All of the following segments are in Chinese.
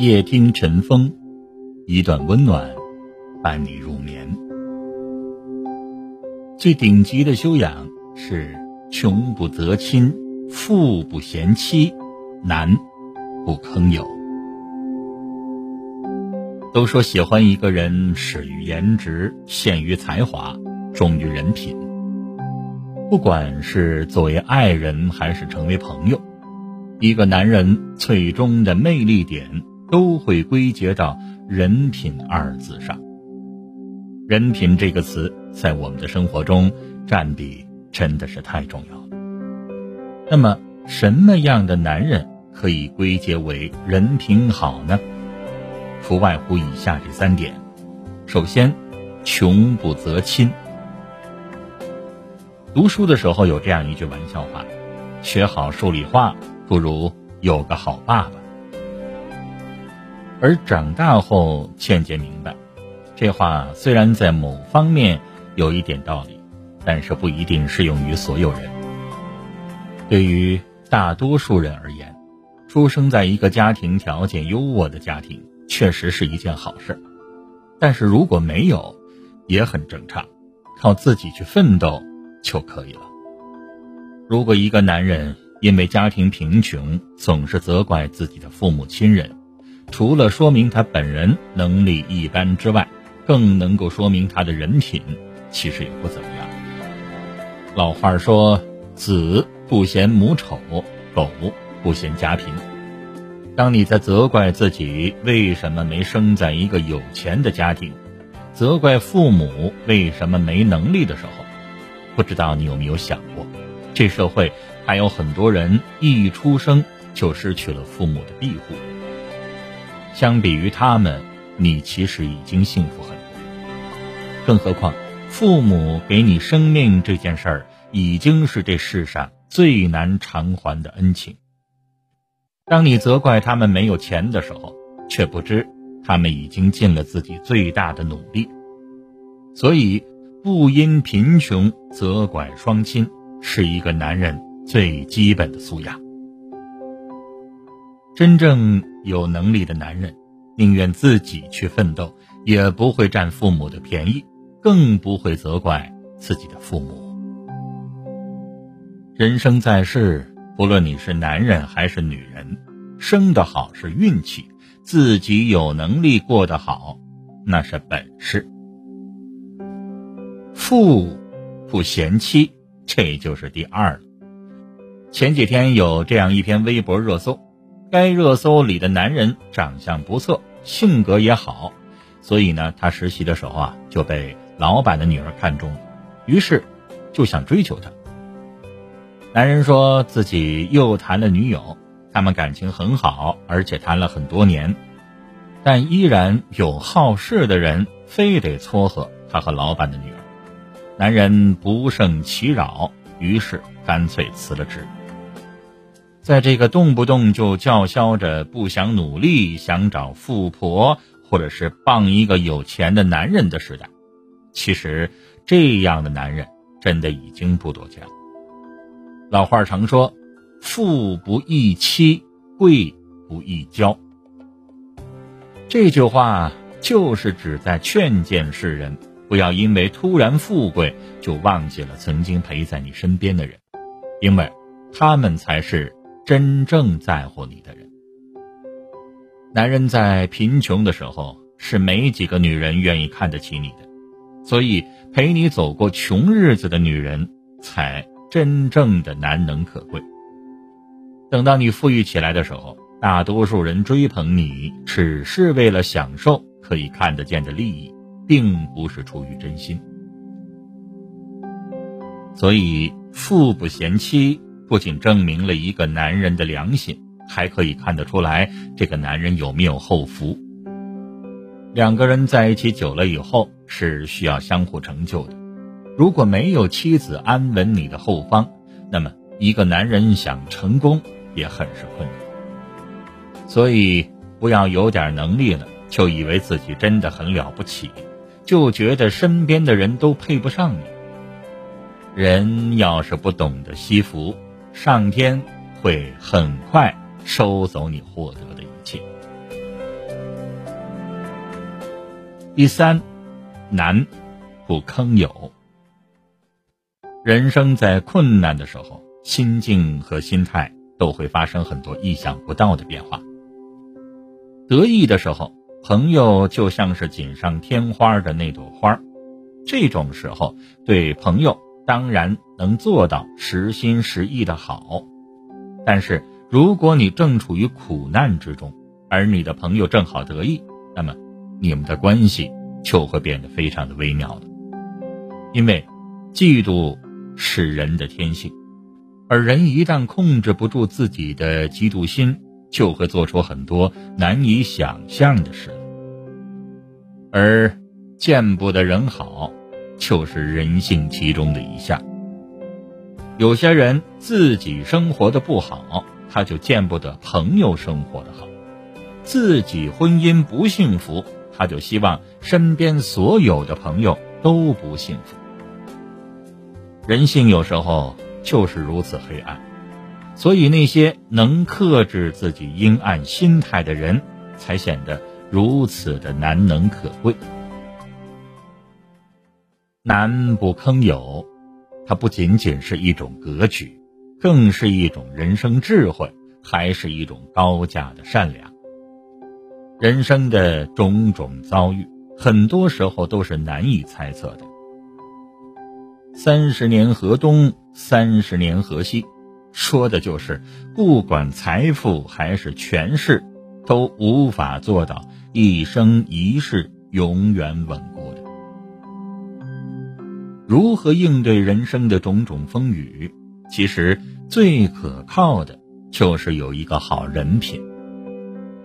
夜听晨风，一段温暖伴你入眠。最顶级的修养是穷不择亲，富不嫌妻，男不坑友。都说喜欢一个人，始于颜值，陷于才华，忠于人品。不管是作为爱人，还是成为朋友，一个男人最终的魅力点。都会归结到“人品”二字上。人品这个词在我们的生活中占比真的是太重要了。那么，什么样的男人可以归结为人品好呢？不外乎以下这三点：首先，穷不择亲。读书的时候有这样一句玩笑话：“学好数理化，不如有个好爸爸。”而长大后渐渐明白，这话虽然在某方面有一点道理，但是不一定适用于所有人。对于大多数人而言，出生在一个家庭条件优渥的家庭确实是一件好事，但是如果没有，也很正常，靠自己去奋斗就可以了。如果一个男人因为家庭贫穷，总是责怪自己的父母亲人。除了说明他本人能力一般之外，更能够说明他的人品其实也不怎么样。老话说：“子不嫌母丑，狗不嫌家贫。”当你在责怪自己为什么没生在一个有钱的家庭，责怪父母为什么没能力的时候，不知道你有没有想过，这社会还有很多人一出生就失去了父母的庇护。相比于他们，你其实已经幸福很多。更何况，父母给你生命这件事儿，已经是这世上最难偿还的恩情。当你责怪他们没有钱的时候，却不知他们已经尽了自己最大的努力。所以，不因贫穷责怪双亲，是一个男人最基本的素养。真正有能力的男人，宁愿自己去奋斗，也不会占父母的便宜，更不会责怪自己的父母。人生在世，不论你是男人还是女人，生得好是运气，自己有能力过得好，那是本事。富不嫌妻，这就是第二了。前几天有这样一篇微博热搜。该热搜里的男人长相不错，性格也好，所以呢，他实习的时候啊就被老板的女儿看中了，于是就想追求她。男人说自己又谈了女友，他们感情很好，而且谈了很多年，但依然有好事的人非得撮合他和老板的女儿。男人不胜其扰，于是干脆辞了职。在这个动不动就叫嚣着不想努力、想找富婆或者是傍一个有钱的男人的时代，其实这样的男人真的已经不多见了。老话常说：“富不易妻，贵不易交。”这句话就是指在劝谏世人，不要因为突然富贵就忘记了曾经陪在你身边的人，因为他们才是。真正在乎你的人，男人在贫穷的时候是没几个女人愿意看得起你的，所以陪你走过穷日子的女人才真正的难能可贵。等到你富裕起来的时候，大多数人追捧你只是为了享受可以看得见的利益，并不是出于真心。所以富不嫌妻。不仅证明了一个男人的良心，还可以看得出来这个男人有没有后福。两个人在一起久了以后是需要相互成就的，如果没有妻子安稳你的后方，那么一个男人想成功也很是困难。所以不要有点能力了就以为自己真的很了不起，就觉得身边的人都配不上你。人要是不懂得惜福。上天会很快收走你获得的一切。第三，难不坑友。人生在困难的时候，心境和心态都会发生很多意想不到的变化。得意的时候，朋友就像是锦上添花的那朵花，这种时候对朋友当然能做到实心实意的好。但是如果你正处于苦难之中，而你的朋友正好得意，那么你们的关系就会变得非常的微妙了。因为嫉妒是人的天性，而人一旦控制不住自己的嫉妒心，就会做出很多难以想象的事。而见不得人好，就是人性其中的一项。有些人自己生活的不好，他就见不得朋友生活的好。自己婚姻不幸福，他就希望身边所有的朋友都不幸福。人性有时候就是如此黑暗，所以那些能克制自己阴暗心态的人，才显得如此的难能可贵。男不坑友，它不仅仅是一种格局，更是一种人生智慧，还是一种高价的善良。人生的种种遭遇，很多时候都是难以猜测的。三十年河东，三十年河西，说的就是不管财富还是权势，都无法做到一生一世永远稳。如何应对人生的种种风雨？其实最可靠的就是有一个好人品。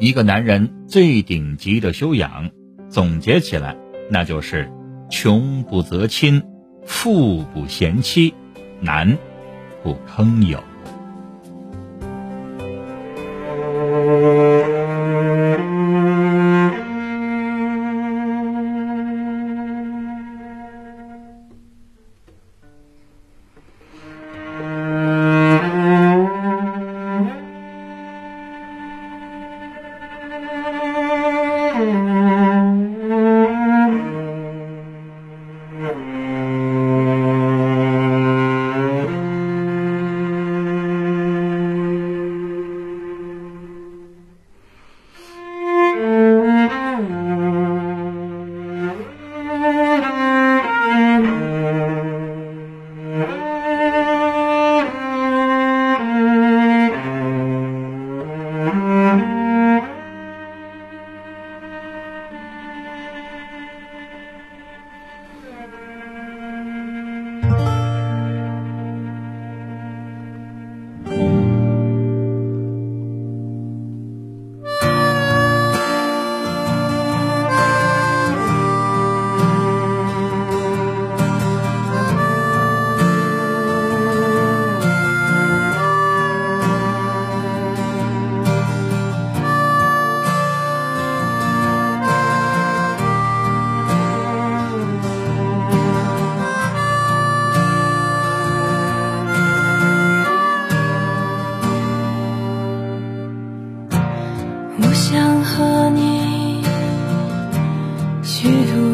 一个男人最顶级的修养，总结起来，那就是穷不择亲，富不嫌妻，男不坑友。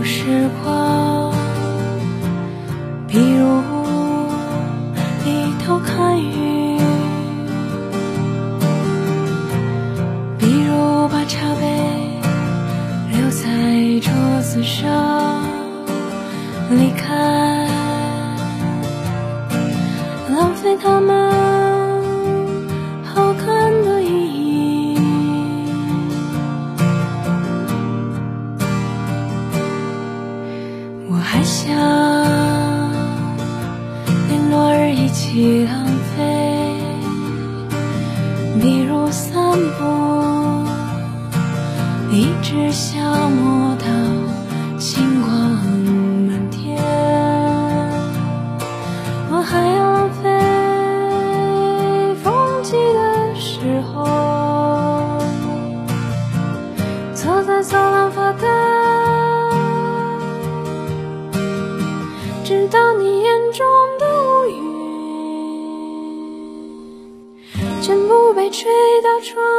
时光。我还想连落日一起浪费，比如散步，一直消磨。吹到窗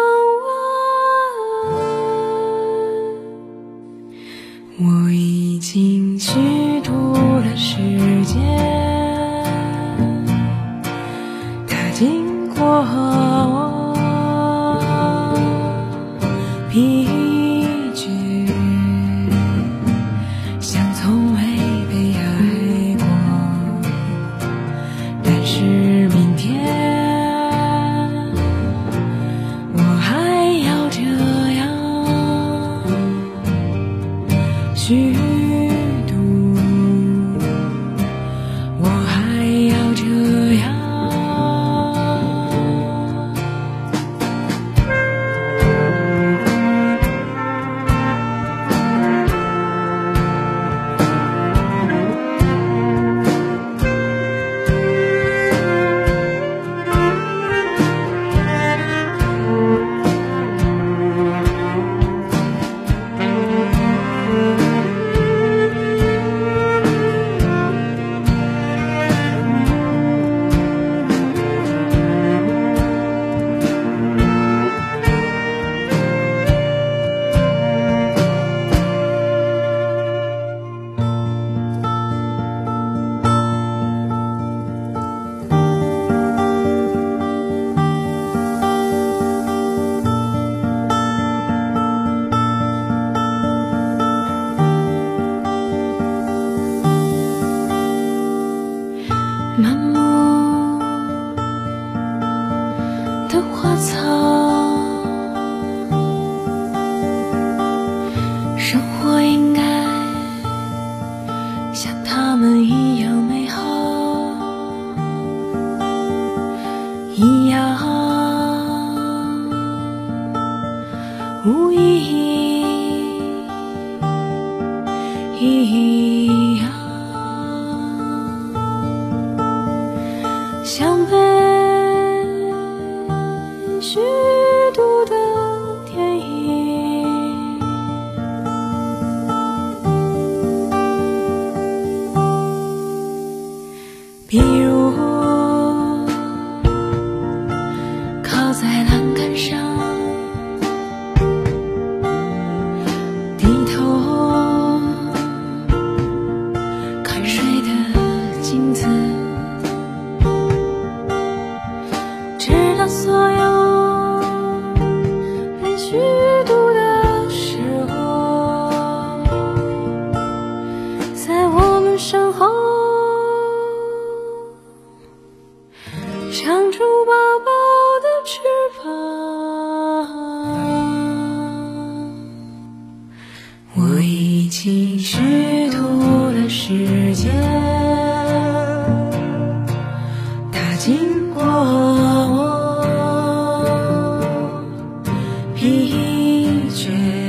future.